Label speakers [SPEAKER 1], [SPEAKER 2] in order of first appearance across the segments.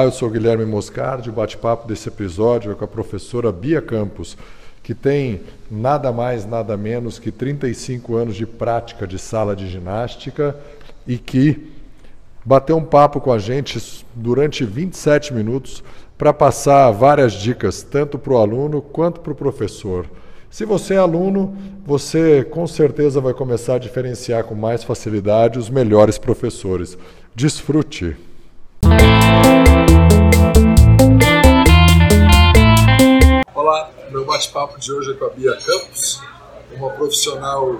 [SPEAKER 1] Olá, eu sou Guilherme Moscardi. O bate-papo desse episódio é com a professora Bia Campos, que tem nada mais, nada menos que 35 anos de prática de sala de ginástica e que bateu um papo com a gente durante 27 minutos para passar várias dicas, tanto para o aluno quanto para o professor. Se você é aluno, você com certeza vai começar a diferenciar com mais facilidade os melhores professores. Desfrute!
[SPEAKER 2] Olá, meu bate-papo de hoje é com a Bia Campos, uma profissional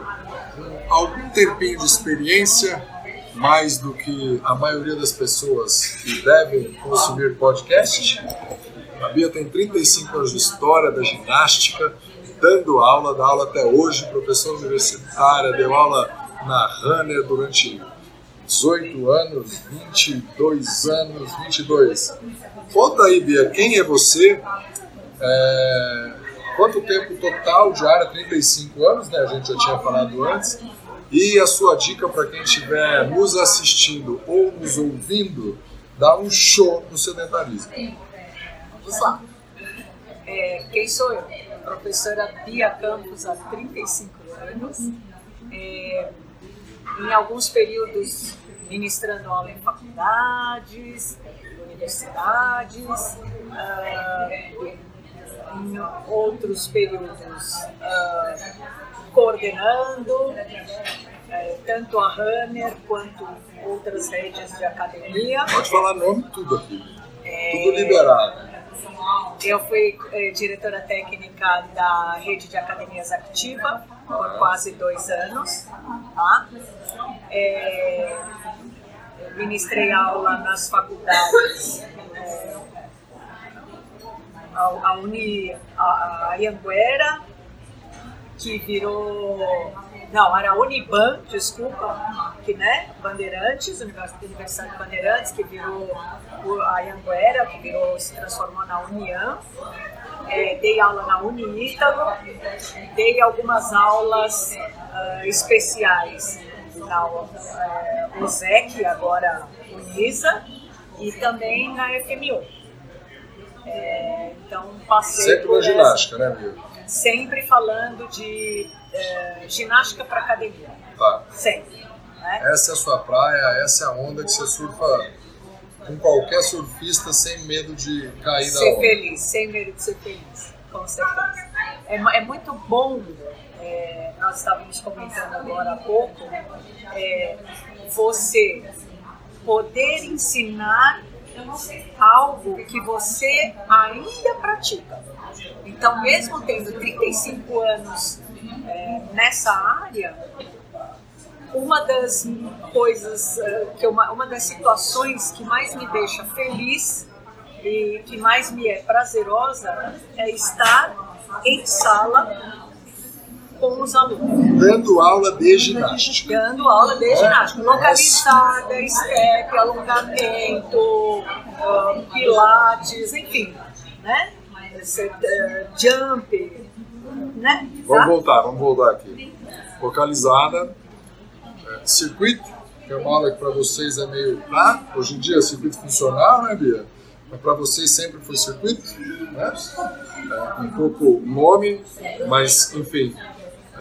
[SPEAKER 2] com algum tempinho de experiência, mais do que a maioria das pessoas que devem consumir podcast. A Bia tem 35 anos de história da ginástica, dando aula, dá aula até hoje, professora universitária, deu aula na Runner durante 18 anos, 22 anos, 22. Conta aí, Bia, quem é você? É... Quanto tempo total de área? 35 anos, né? A gente já tinha falado antes. E a sua dica para quem estiver nos assistindo ou nos ouvindo, dá um show no sedentarismo.
[SPEAKER 3] Vamos lá. É, quem sou eu? Professora Bia Campos há 35 anos. É, em alguns períodos ministrando aula em faculdades, universidades, uh, em outros períodos uh, coordenando uh, tanto a Runner quanto outras redes de academia.
[SPEAKER 2] Pode falar nome tudo aqui, é, tudo liberado.
[SPEAKER 3] Eu fui eh, diretora técnica da rede de academias Activa por quase dois anos. Tá? É, ministrei aula nas faculdades, é, a, a, Uni, a, a Ianguera, que virou. Não, era a Uniban, desculpa, que né? Bandeirantes, Universidade de Bandeirantes, que virou a Ianguera, que virou, se transformou na União. É, dei aula na Uniítalo, dei algumas aulas uh, especiais na uh, agora Unisa, e também na FMU. É, então passei
[SPEAKER 2] Sempre na ginástica, né, Bia?
[SPEAKER 3] Sempre falando de é, ginástica para academia.
[SPEAKER 2] Tá.
[SPEAKER 3] Sempre. Né?
[SPEAKER 2] Essa é a sua praia, essa é a onda que você surfa com qualquer surfista sem medo de cair
[SPEAKER 3] ser
[SPEAKER 2] da onda.
[SPEAKER 3] Ser feliz, sem medo de ser feliz, com certeza. É, é muito bom, é, nós estávamos comentando agora há pouco, é, você poder ensinar algo que você ainda pratica. Então, mesmo tendo 35 anos é, nessa área, uma das coisas, é, que uma, uma das situações que mais me deixa feliz e que mais me é prazerosa é estar em sala com os alunos.
[SPEAKER 2] Dando aula de ginástica.
[SPEAKER 3] Dando aula de ginástica. Localizada, step, alongamento, uh, pilates, enfim. Né? Uh, jump. Né?
[SPEAKER 2] Vamos voltar, vamos voltar aqui. Localizada, é, circuito, que é uma aula que para vocês é meio. Ah, hoje em dia é circuito funcional, né, Bia? Mas para vocês sempre foi circuito, né? É, um pouco nome, mas enfim,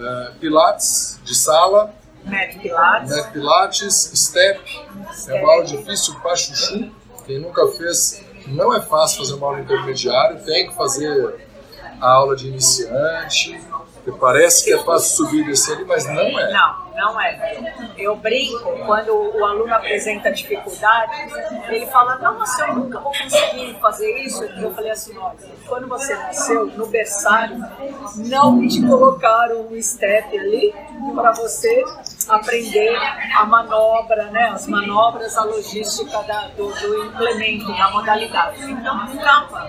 [SPEAKER 2] Uh, pilates de sala.
[SPEAKER 3] Met Pilates.
[SPEAKER 2] Met Pilates, Step. step. É uma aula difícil para chuchu. Quem nunca fez, não é fácil fazer uma aula intermediária. Tem que fazer a aula de iniciante. Porque parece que é fácil subir e descer ali, mas não é.
[SPEAKER 3] Não, não é. Eu brinco, quando o aluno apresenta dificuldade, ele fala, nossa, eu nunca vou conseguir fazer isso. Eu falei assim, olha, quando você nasceu, no berçário, não te colocaram um step ali para você aprender a manobra, né, as manobras, a logística da, do, do implemento, da modalidade. Então, calma.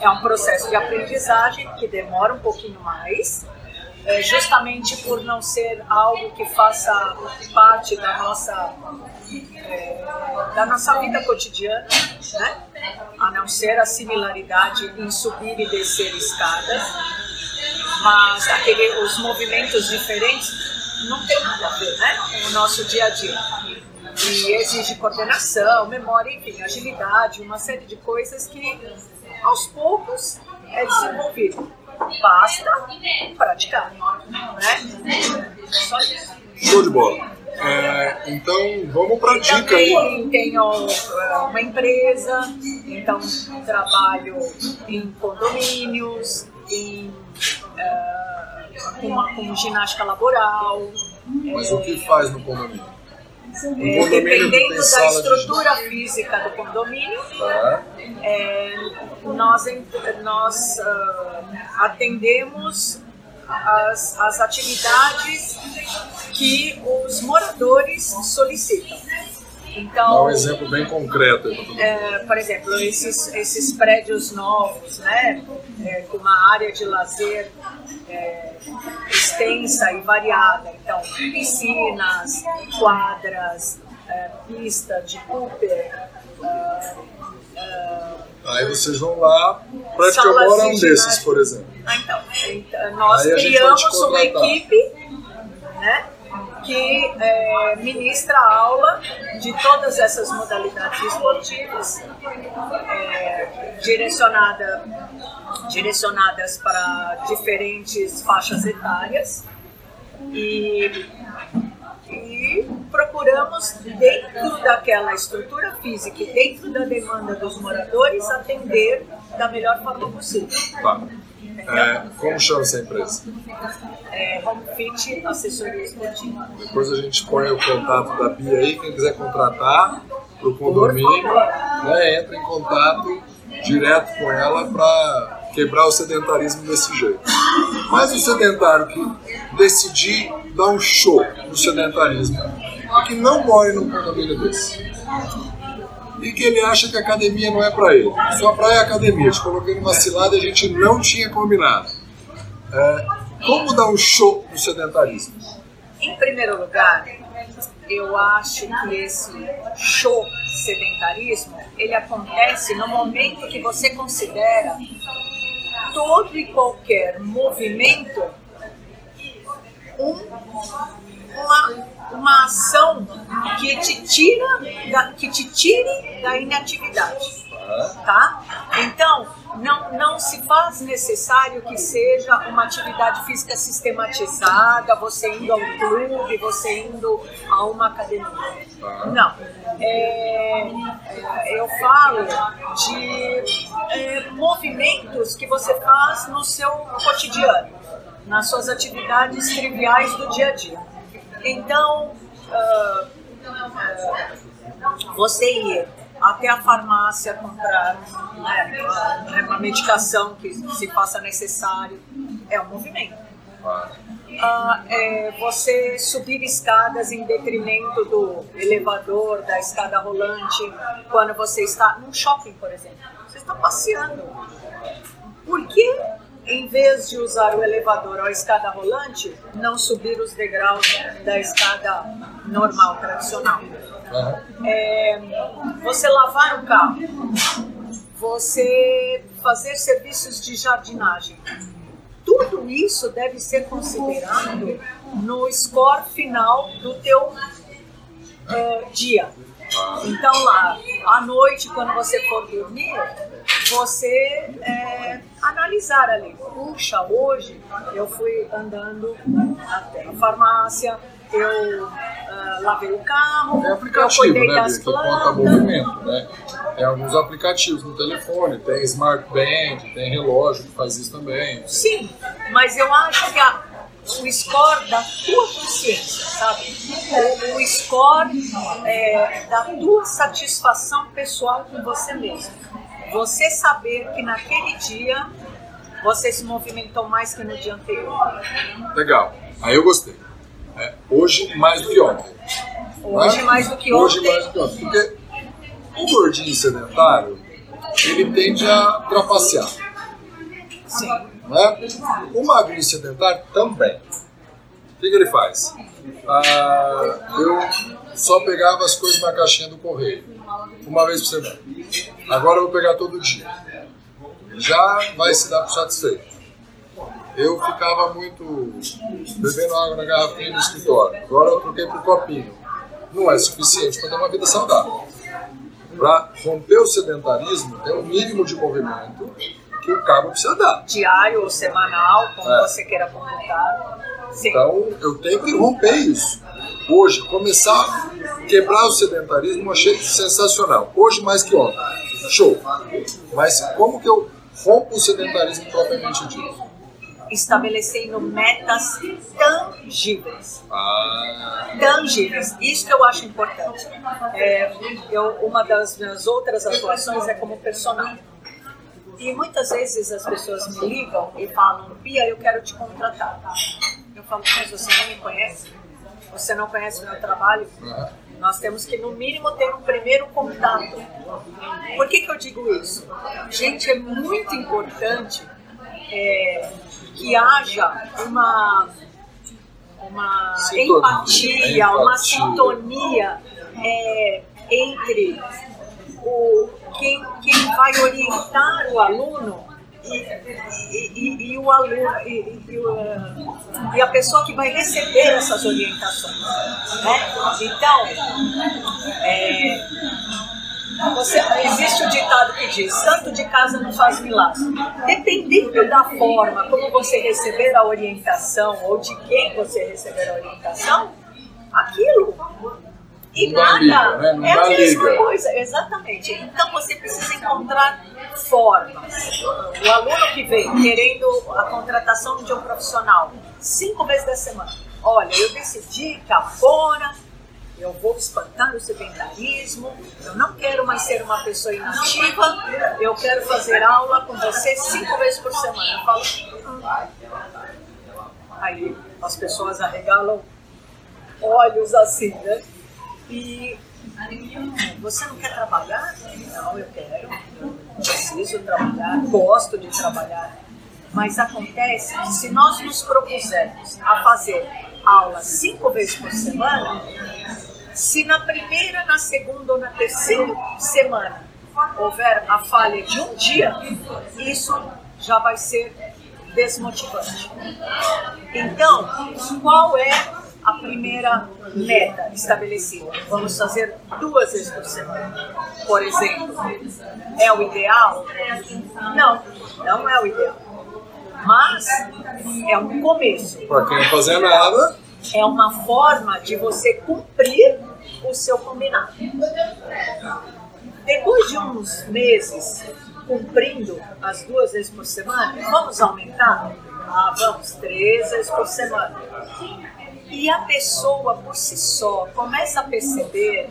[SPEAKER 3] É um processo de aprendizagem que demora um pouquinho mais, é, justamente por não ser algo que faça parte da nossa, é, da nossa vida cotidiana, né? a não ser a similaridade em subir e descer escadas, mas aquele, os movimentos diferentes não tem nada a ver né? com o nosso dia a dia. e exige coordenação, memória, enfim, agilidade, uma série de coisas que aos poucos é desenvolvido. Basta praticar, né? Só isso.
[SPEAKER 2] Show de bola. É, então vamos para a dica aí.
[SPEAKER 3] Tenho é, uma empresa, então trabalho em condomínios, em, uh, com, com ginástica laboral.
[SPEAKER 2] Mas o que faz no condomínio?
[SPEAKER 3] É, dependendo da estrutura de... física do condomínio,
[SPEAKER 2] tá.
[SPEAKER 3] é, nós, nós uh, atendemos as, as atividades que os moradores solicitam. Então,
[SPEAKER 2] Dá um exemplo bem concreto.
[SPEAKER 3] É, por exemplo, esses, esses prédios novos, né, é, com uma área de lazer é, extensa e variada. Então, piscinas, quadras, é, pista de Cooper. Uh,
[SPEAKER 2] uh, Aí vocês vão lá, agora um desses, por exemplo.
[SPEAKER 3] Ah, então, então nós criamos uma equipe né, que é, ministra aula de todas essas modalidades esportivas, é, direcionada, direcionadas para diferentes faixas etárias. E, e procuramos, dentro daquela estrutura física e dentro da demanda dos moradores, atender da melhor forma possível.
[SPEAKER 2] Tá. É, como chama essa empresa?
[SPEAKER 3] É, Home Fit Assessoria Esportiva.
[SPEAKER 2] Depois a gente põe o contato da Bia aí, quem quiser contratar para o condomínio, né, entra em contato direto com ela para quebrar o sedentarismo desse jeito. Mas o sedentário que decidir dar um show no sedentarismo e que não more num condomínio desse e que ele acha que a academia não é para ele. Sua praia é academia. Te coloquei numa cilada e a gente não tinha combinado. É, como dar um show no sedentarismo?
[SPEAKER 3] Em primeiro lugar, eu acho que esse show sedentarismo ele acontece no momento que você considera todo e qualquer movimento um, uma uma ação que te tira da, que te tire da inatividade. Tá? Então, não, não se faz necessário que seja uma atividade física sistematizada, você indo ao clube, você indo a uma academia. Não. É, é, eu falo de é, movimentos que você faz no seu cotidiano, nas suas atividades triviais do dia a dia. Então, uh, você ir até a farmácia comprar né, uma medicação que se faça necessário é um movimento. Uh, é você subir escadas em detrimento do elevador, da escada rolante, quando você está num shopping, por exemplo. Você está passeando. Por que em vez de usar o elevador ou a escada rolante, não subir os degraus da escada normal, tradicional. Uhum. É, você lavar o carro, você fazer serviços de jardinagem. Tudo isso deve ser considerado no score final do teu é, dia. Então lá, à noite, quando você for dormir, você é, analisar ali. Puxa, hoje eu fui andando até a farmácia, eu uh, lavei o carro,
[SPEAKER 2] é aplicativo, eu cuidei né, das plantas. Que conta movimento, né? Tem alguns aplicativos no telefone, tem Smart Band, tem relógio que faz isso também.
[SPEAKER 3] Sim, mas eu acho que a, o score da tua consciência, sabe? O, o score é, da tua satisfação pessoal com você mesmo. Você saber que naquele dia você se movimentou mais que no dia anterior.
[SPEAKER 2] Legal. Aí eu gostei. É, hoje mais do que ontem.
[SPEAKER 3] Hoje né? mais do que ontem.
[SPEAKER 2] Hoje mais do que ontem. Porque o gordinho sedentário, ele tende a trapacear.
[SPEAKER 3] Sim.
[SPEAKER 2] Né? O magrinho sedentário também. O que, que ele faz? Ah, eu só pegava as coisas na caixinha do correio, uma vez por semana. Agora eu vou pegar todo dia. Já vai se dar por satisfeito. Eu ficava muito bebendo água na garrafinha do escritório. Agora eu troquei por copinho. não é suficiente para ter uma vida saudável. Para romper o sedentarismo, tem um mínimo de movimento que o cabo precisa dar.
[SPEAKER 3] Diário ou semanal, como é. você queira computar.
[SPEAKER 2] Sim. Então, eu tenho que romper isso. Hoje, começar a quebrar o sedentarismo, eu achei sensacional. Hoje mais que ontem. Show. Mas como que eu rompo o sedentarismo propriamente dito?
[SPEAKER 3] estabelecendo metas tangíveis.
[SPEAKER 2] Ah.
[SPEAKER 3] Tangíveis. Isso que eu acho importante. É, eu, uma das minhas outras atuações é como personal. E muitas vezes as pessoas me ligam e falam, Pia, eu quero te contratar. Eu falo, mas você não me conhece? Você não conhece o meu trabalho? Uhum. Nós temos que, no mínimo, ter um primeiro contato. Por que, que eu digo isso? Gente, é muito importante é, que haja uma, uma sintonia, empatia, empatia, uma sintonia é, entre o, quem, quem vai orientar o aluno e, e, e, o aluno e, e, a pessoa que vai receber essas orientações. Né? Então, é, você, existe o ditado que diz: santo de casa não faz milagre. Dependendo da forma como você receber a orientação ou de quem você receber a orientação, aquilo e
[SPEAKER 2] não nada liga, né?
[SPEAKER 3] é a mesma liga. coisa, exatamente. Então você precisa encontrar formas. O aluno que vem querendo a contratação de um profissional cinco vezes da semana. Olha, eu decidi que agora eu vou espantar o sedentarismo, eu não quero mais ser uma pessoa inativa, eu quero fazer aula com você cinco vezes por semana. Eu falo, hum. aí as pessoas arregalam olhos assim, né? E você não quer trabalhar? Não, eu quero, eu preciso trabalhar, gosto de trabalhar. Mas acontece que se nós nos propusermos a fazer aula cinco vezes por semana, se na primeira, na segunda ou na terceira semana houver a falha de um dia, isso já vai ser desmotivante. Então, qual é a primeira meta estabelecida? Vamos fazer duas vezes por semana. Por exemplo, é o ideal? Não, não é o ideal. Mas é um começo.
[SPEAKER 2] Para quem não fazer nada,
[SPEAKER 3] é uma forma de você cumprir o seu combinado. Depois de uns meses cumprindo as duas vezes por semana, vamos aumentar? Ah, vamos, três vezes por semana. E a pessoa por si só começa a perceber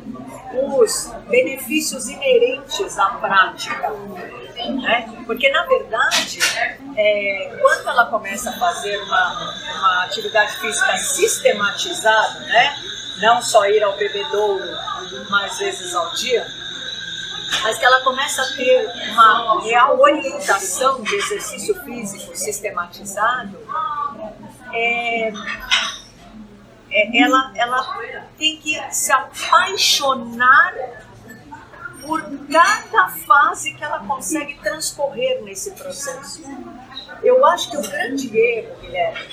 [SPEAKER 3] os benefícios inerentes à prática. Né? Porque, na verdade, é, quando ela começa a fazer uma, uma atividade física sistematizada, né? não só ir ao bebedouro mais vezes ao dia, mas que ela começa a ter uma real orientação de exercício físico sistematizado, é, é, ela, ela tem que se apaixonar por cada fase que ela consegue transcorrer nesse processo. Eu acho que o grande erro, Guilherme,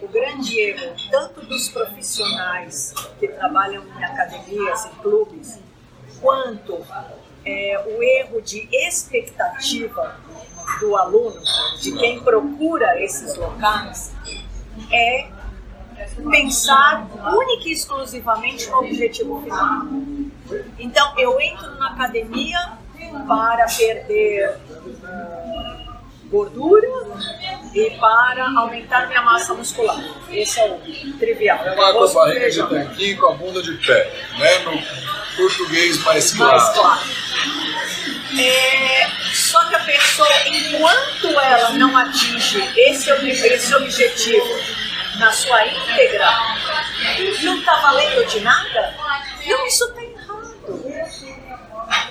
[SPEAKER 3] o grande erro, tanto dos profissionais que trabalham em academias e clubes, quanto é, o erro de expectativa do aluno, de quem procura esses locais, é pensar única e exclusivamente no objetivo final. Então, eu entro na academia para perder uh, gordura e para aumentar minha massa muscular. Esse é o trivial.
[SPEAKER 2] É uma com a barriga de tanquinho com a bunda de pé, né? No português mais claro.
[SPEAKER 3] Mais claro. É, só que a pessoa, enquanto ela não atinge esse, esse objetivo na sua íntegra, não está valendo de nada, não, isso está errado.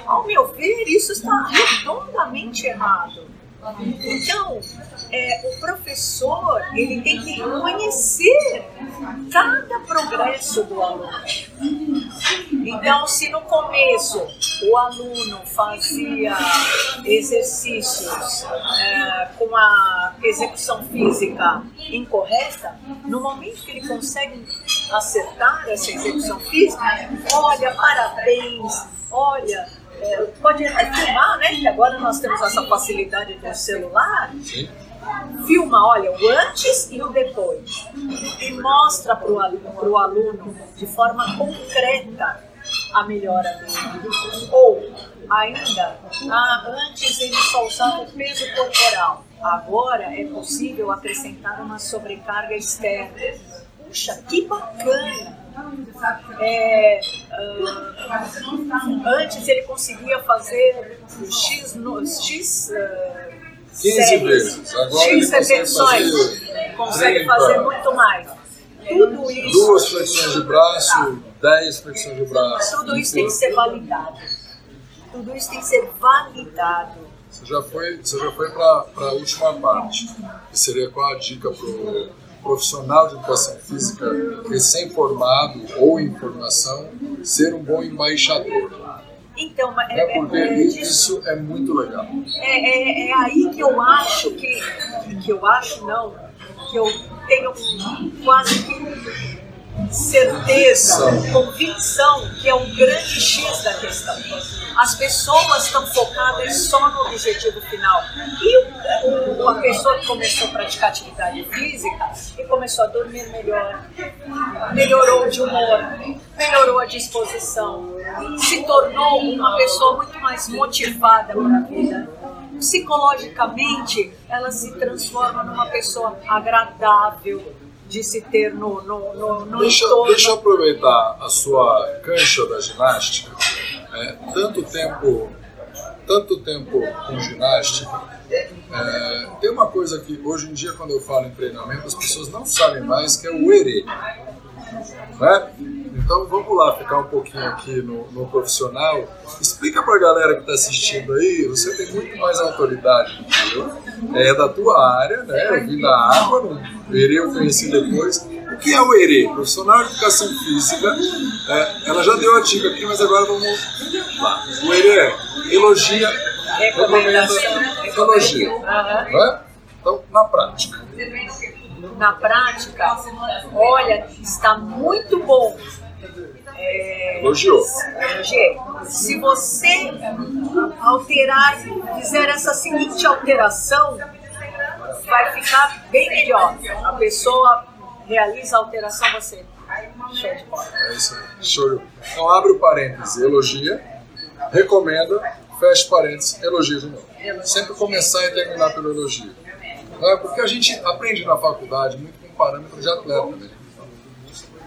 [SPEAKER 3] Ao meu ver, isso está redondamente errado. Então, é, o professor ele tem que conhecer cada progresso do aluno. Então, se no começo o aluno fazia exercícios é, com a execução física incorreta, no momento que ele consegue acertar essa execução física, olha, parabéns, olha, é, pode até filmar, né? Que agora nós temos essa facilidade do celular.
[SPEAKER 2] Sim.
[SPEAKER 3] Filma, olha, o antes e o depois. E mostra para o aluno, aluno de forma concreta a melhora dele. Ou ainda, ah, antes ele só usava o peso corporal. Agora é possível acrescentar uma sobrecarga externa. Puxa, que bacana! É, uh, antes ele conseguia fazer X, no, X uh,
[SPEAKER 2] 15
[SPEAKER 3] séries,
[SPEAKER 2] vezes. Agora
[SPEAKER 3] X
[SPEAKER 2] ele consegue
[SPEAKER 3] repetições,
[SPEAKER 2] fazer
[SPEAKER 3] consegue
[SPEAKER 2] 30.
[SPEAKER 3] fazer muito mais. Tudo isso,
[SPEAKER 2] Duas flexões de braço, 10 flexões de braço.
[SPEAKER 3] tudo isso tem que ser validado. Tudo isso tem que ser validado.
[SPEAKER 2] Você já foi, você já foi para a última parte, que seria qual a dica para o profissional de educação física recém-formado ou em formação ser um bom embaixador.
[SPEAKER 3] Então, é,
[SPEAKER 2] Né?
[SPEAKER 3] é,
[SPEAKER 2] Porque
[SPEAKER 3] é,
[SPEAKER 2] isso é muito legal.
[SPEAKER 3] é, é, é aí que eu acho que, que eu acho não, que eu tenho quase que certeza, convicção que é o grande X da questão. As pessoas estão focadas só no objetivo final. E o, o- a pessoa que começou a praticar atividade física e começou a dormir melhor, melhorou de humor, melhorou a disposição, se tornou uma pessoa muito mais motivada para a vida. Psicologicamente, ela se transforma numa pessoa agradável de se ter no, no, no, no
[SPEAKER 2] Deixa,
[SPEAKER 3] entorno.
[SPEAKER 2] deixa eu aproveitar a sua cancha da ginástica. É, tanto tempo, tanto tempo com ginástica. É, tem uma coisa que hoje em dia, quando eu falo em treinamento, as pessoas não sabem mais que é o ERE. Né? Então vamos lá ficar um pouquinho aqui no, no profissional. Explica pra galera que está assistindo aí, você tem muito mais autoridade do que eu. É da tua área, né? Eu vim da água, no ERE eu conheci depois. O que é o ERE? Profissional de Educação Física. É, ela já deu a dica aqui, mas agora vamos lá. O ERE é elogia,
[SPEAKER 3] Recomendação.
[SPEAKER 2] recomenda, elogia.
[SPEAKER 3] Aham.
[SPEAKER 2] Né? Então, na prática.
[SPEAKER 3] na prática, olha, está muito bom. É,
[SPEAKER 2] Elogiou.
[SPEAKER 3] elogiei. Se você alterar, fizer essa seguinte alteração, vai ficar bem melhor. A pessoa realiza a alteração, você. Show de bola.
[SPEAKER 2] É isso aí. Show. Então abre o parênteses, elogia, recomenda, fecha parênteses, elogia de novo. Sempre começar e terminar pelo elogio. É porque a gente aprende na faculdade muito com parâmetro de atleta, né?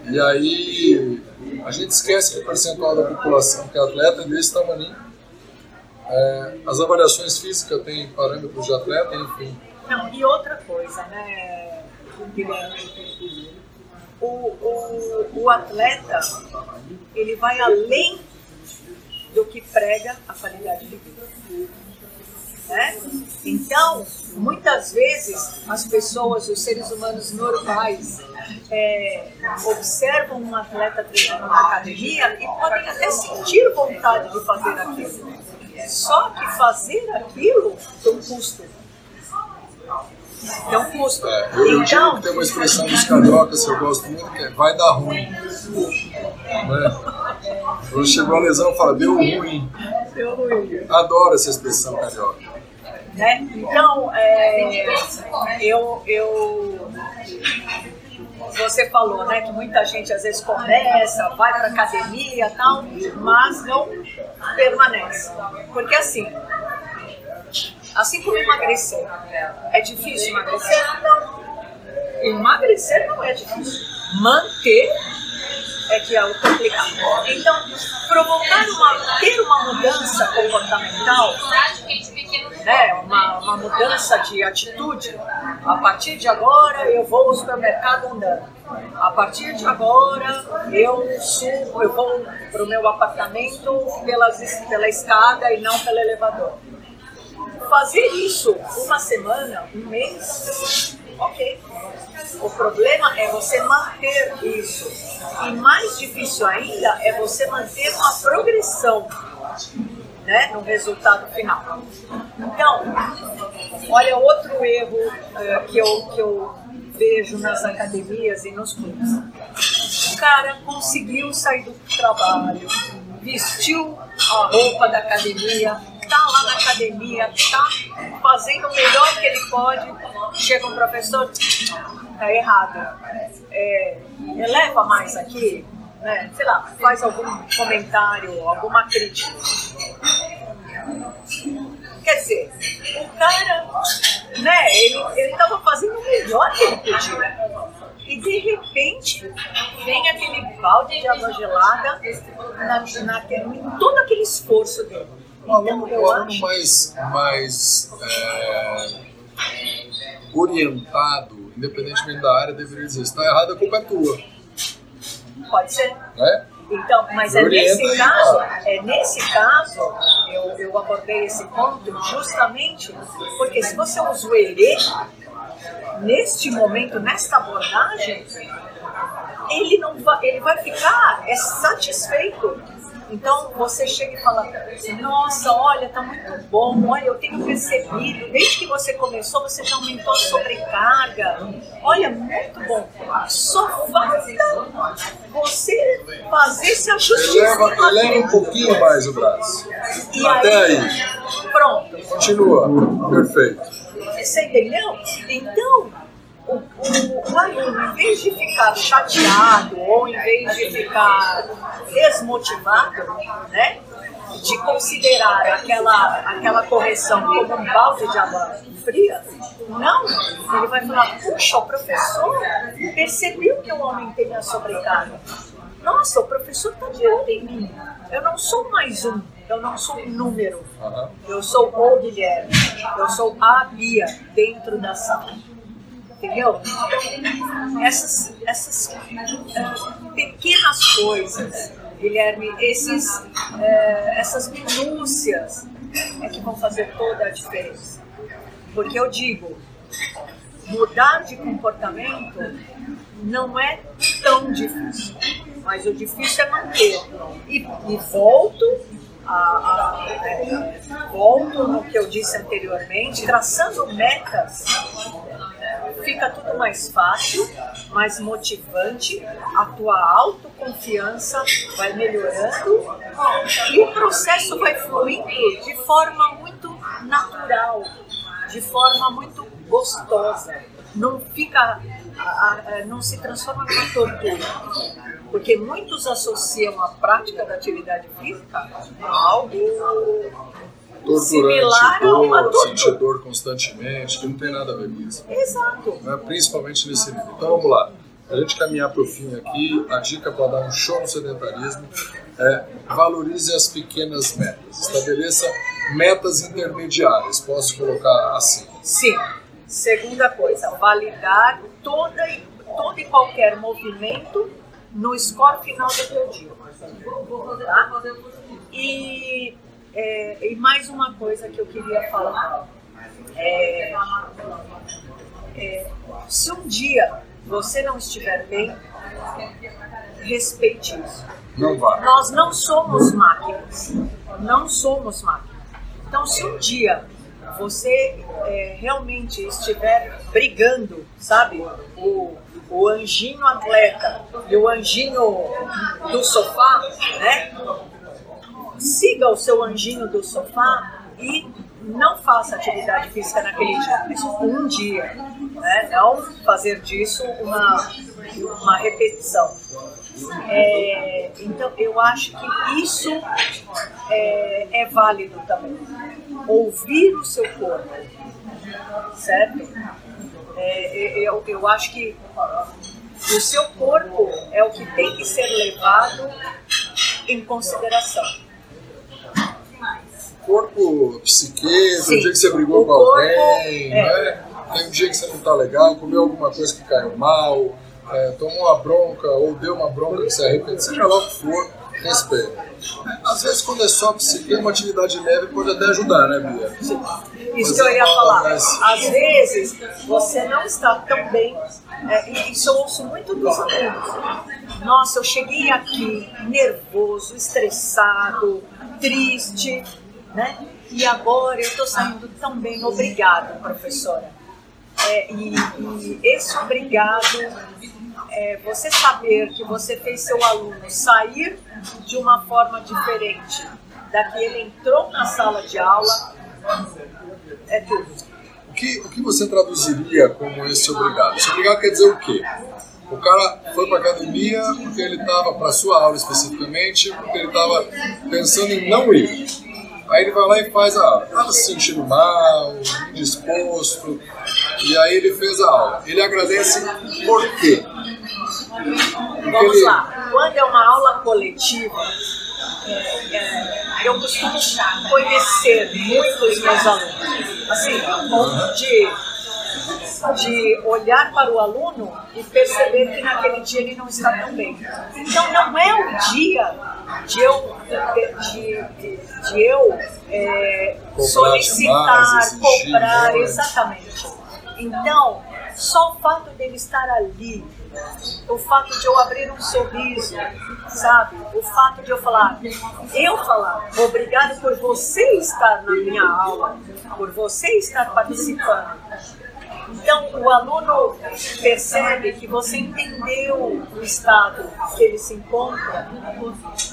[SPEAKER 2] E aí a gente esquece que o percentual da população que é atleta é desse tamanho. É, as avaliações físicas têm parâmetros de atleta, enfim.
[SPEAKER 3] Não, e outra coisa, né? O, o, o atleta, ele vai além do que prega a qualidade de vida. Né? Então, muitas vezes, as pessoas, os seres humanos normais, é, observam um atleta treinando na academia e podem até sentir vontade de fazer aquilo. Só que fazer aquilo tem um custo. Tem um custo.
[SPEAKER 2] É, eu,
[SPEAKER 3] Então,
[SPEAKER 2] tem uma expressão dos cariocas que eu gosto muito, que é vai dar ruim. Né? Quando chegou a lesão, fala, deu ruim.
[SPEAKER 3] deu ruim.
[SPEAKER 2] Adoro essa expressão carioca.
[SPEAKER 3] Né? Então, é, eu, eu, você falou, né, que muita gente às vezes começa, vai para academia tal, mas não permanece, porque assim, assim como emagrecer, é difícil emagrecer? Não. Emagrecer não é difícil. Manter é que é o complicado. Então, provocar uma, ter uma mudança comportamental né, uma, uma mudança de atitude. A partir de agora eu vou ao supermercado andando. A partir de agora eu subo, eu vou para o meu apartamento pelas, pela escada e não pelo elevador. Fazer isso uma semana, um mês, ok. O problema é você manter isso. E mais difícil ainda é você manter uma progressão né, no resultado final. Então, olha outro erro eh, que, eu, que eu vejo nas academias e nos clubes. O cara conseguiu sair do trabalho, vestiu a roupa da academia, tá lá na academia, tá fazendo o melhor que ele pode. Chega um professor, tá errado. É, eleva mais aqui, né? sei lá, faz algum comentário, alguma crítica. Quer dizer, o cara, né, ele estava fazendo o melhor que ele podia. E de repente vem aquele balde de água gelada na, na, em todo aquele esforço dele.
[SPEAKER 2] O aluno, o aluno mais, mais é, orientado, independentemente da área, deveria dizer: está errado, a culpa é tua.
[SPEAKER 3] Pode ser.
[SPEAKER 2] Né?
[SPEAKER 3] Então, mas é nesse caso, é nesse caso, eu, eu abordei esse ponto justamente porque se você usa o erê neste momento, nesta abordagem, ele não vai, ele vai ficar é satisfeito então você chega e fala: Nossa, olha, tá muito bom. Olha, eu tenho percebido, desde que você começou, você já aumentou a sobrecarga. Olha, muito bom. Só falta fazer esse ajuste.
[SPEAKER 2] Eleva, eleva um pouquinho mais o braço.
[SPEAKER 3] E
[SPEAKER 2] Até aí.
[SPEAKER 3] aí. Pronto.
[SPEAKER 2] Continua. Perfeito.
[SPEAKER 3] Você entendeu? Então, o, o, o, aluno, em vez de ficar chateado ou em vez de ficar desmotivado, né, de considerar aquela, aquela correção como um balde de água fria, não, ele vai falar, puxa, o professor percebeu que eu aumentei a sobrecarga. Nossa, o professor está de olho em mim. Eu não sou mais um, eu não sou um número. Eu sou o Guilherme, eu sou a Bia dentro da sala entendeu? Então, essas, essas uh, pequenas coisas, Guilherme, esses, uh, essas minúcias é que vão fazer toda a diferença. Porque eu digo, mudar de comportamento não é tão difícil, mas o difícil é manter. E, e volto a, a, é, volto no que eu disse anteriormente, traçando metas fica tudo mais fácil, mais motivante, a tua autoconfiança vai melhorando e o processo vai fluindo de forma muito natural, de forma muito gostosa. Não fica, não se transforma numa tortura. Porque muitos associam a prática da atividade física a algo
[SPEAKER 2] torturante,
[SPEAKER 3] similar
[SPEAKER 2] dor,
[SPEAKER 3] a uma tortura.
[SPEAKER 2] sentir dor constantemente, que não tem nada a ver com isso.
[SPEAKER 3] Exato.
[SPEAKER 2] Né? Principalmente nesse nível. Então vamos lá. A gente caminhar para o fim aqui, a dica para dar um show no sedentarismo é valorize as pequenas metas. Estabeleça metas intermediárias. Posso colocar assim?
[SPEAKER 3] Sim. Segunda coisa, validar toda e, todo e qualquer movimento no score final do teu dia. Tá? E é, e mais uma coisa que eu queria falar. É, é, se um dia você não estiver bem, respeite isso.
[SPEAKER 2] Não vai.
[SPEAKER 3] Nós não somos máquinas. Não somos máquinas. Então, se um dia você é, realmente estiver brigando, sabe? O, o anjinho atleta e o anjinho do sofá, né? siga o seu anjinho do sofá e não faça atividade física naquele dia, mas um dia. Né? Não fazer disso uma, uma repetição. É, então, eu acho que isso é, é válido também. Ouvir o seu corpo, certo? É, eu, eu acho que o seu corpo é o que tem que ser levado em consideração
[SPEAKER 2] corpo, psique, um dia que você brigou
[SPEAKER 3] o
[SPEAKER 2] com alguém,
[SPEAKER 3] é.
[SPEAKER 2] né? Tem um dia que você não tá legal, comeu alguma coisa que caiu mal, é, tomou uma bronca ou deu uma bronca que você arrepende, seja lá o que for, respeita. Às vezes, quando é só psique, uma atividade leve pode até ajudar, né, Bia?
[SPEAKER 3] Isso que eu ia falar. Mas... Às vezes, você não está tão bem, é, e isso eu ouço muito dos alunos. Nossa, eu cheguei aqui nervoso, estressado, triste, né? E agora eu estou saindo tão bem, obrigado, professora. É, e, e, esse obrigado é, você saber que você fez seu aluno sair de uma forma diferente da que ele entrou na sala de aula, é tudo.
[SPEAKER 2] O que, o que você traduziria como esse obrigado? Esse obrigado quer dizer o quê? O cara foi para academia porque ele estava, para sua aula especificamente, porque ele estava pensando em não ir. Aí ele vai lá e faz a aula. Estava se sentindo mal, indisposto, e aí ele fez a aula. Ele agradece por quê?
[SPEAKER 3] Vamos lá. Quando é uma aula coletiva, é, é, eu costumo conhecer muitos meus alunos. Assim, a ponto de de olhar para o aluno e perceber que naquele dia ele não está tão bem. Então não é o dia de eu, de, de, de eu é, solicitar, comprar, exatamente. Então, só o fato dele estar ali, o fato de eu abrir um sorriso, sabe? O fato de eu falar, eu falar, obrigado por você estar na minha aula, por você estar participando. Então, o aluno percebe que você entendeu o estado que ele se encontra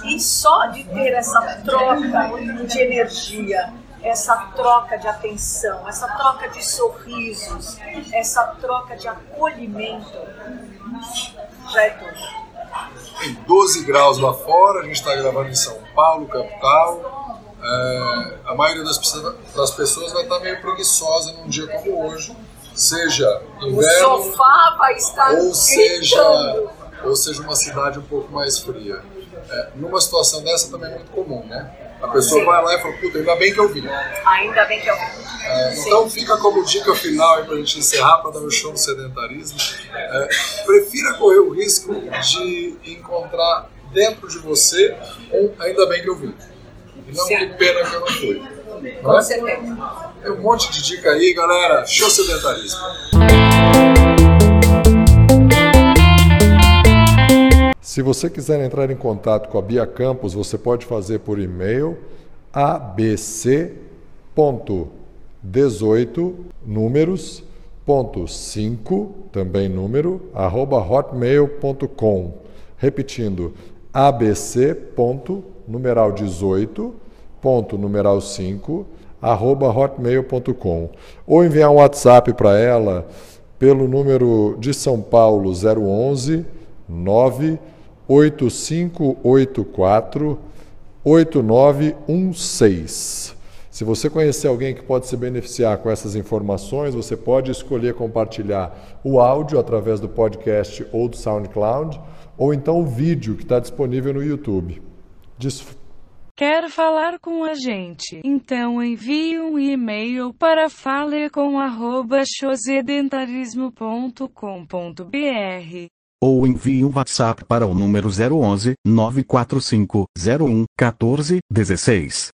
[SPEAKER 3] e só de ter essa troca de energia, essa troca de atenção, essa troca de sorrisos, essa troca de acolhimento, já é tudo.
[SPEAKER 2] Tem 12 graus lá fora, a gente está gravando em São Paulo, capital. É, a maioria das, das pessoas vai estar tá meio preguiçosa num dia como hoje seja inverno,
[SPEAKER 3] o sofá vai estar
[SPEAKER 2] ou seja, ou seja uma cidade um pouco mais fria. É, numa situação dessa também é muito comum, né? A pessoa Sim. vai lá e fala, puta, ainda bem que eu vim.
[SPEAKER 3] Ainda bem que eu vim.
[SPEAKER 2] É, então fica como dica final aí pra gente encerrar, para dar um show no sedentarismo. É, prefira correr o risco de encontrar dentro de você um ainda bem que eu vim. E não Sim. que pena que eu não fui.
[SPEAKER 3] Com é? certeza.
[SPEAKER 2] Tem um monte de dica aí, galera. Show sedentarismo.
[SPEAKER 1] Se você quiser entrar em contato com a Bia Campos, você pode fazer por e-mail abc.18 números ponto 5, também número, arroba hotmail.com. Repetindo, abc. numeral 18, ponto numeral 5, hotmail.com ou enviar um WhatsApp para ela pelo número de São Paulo 011 98584 8916. Se você conhecer alguém que pode se beneficiar com essas informações, você pode escolher compartilhar o áudio através do podcast ou do SoundCloud, ou então o vídeo que está disponível no YouTube.
[SPEAKER 4] Quer falar com a gente? Então envie um e-mail para falecom@chosedentarismo.com.br
[SPEAKER 5] ou envie um WhatsApp para o número 011 945 01 14 16.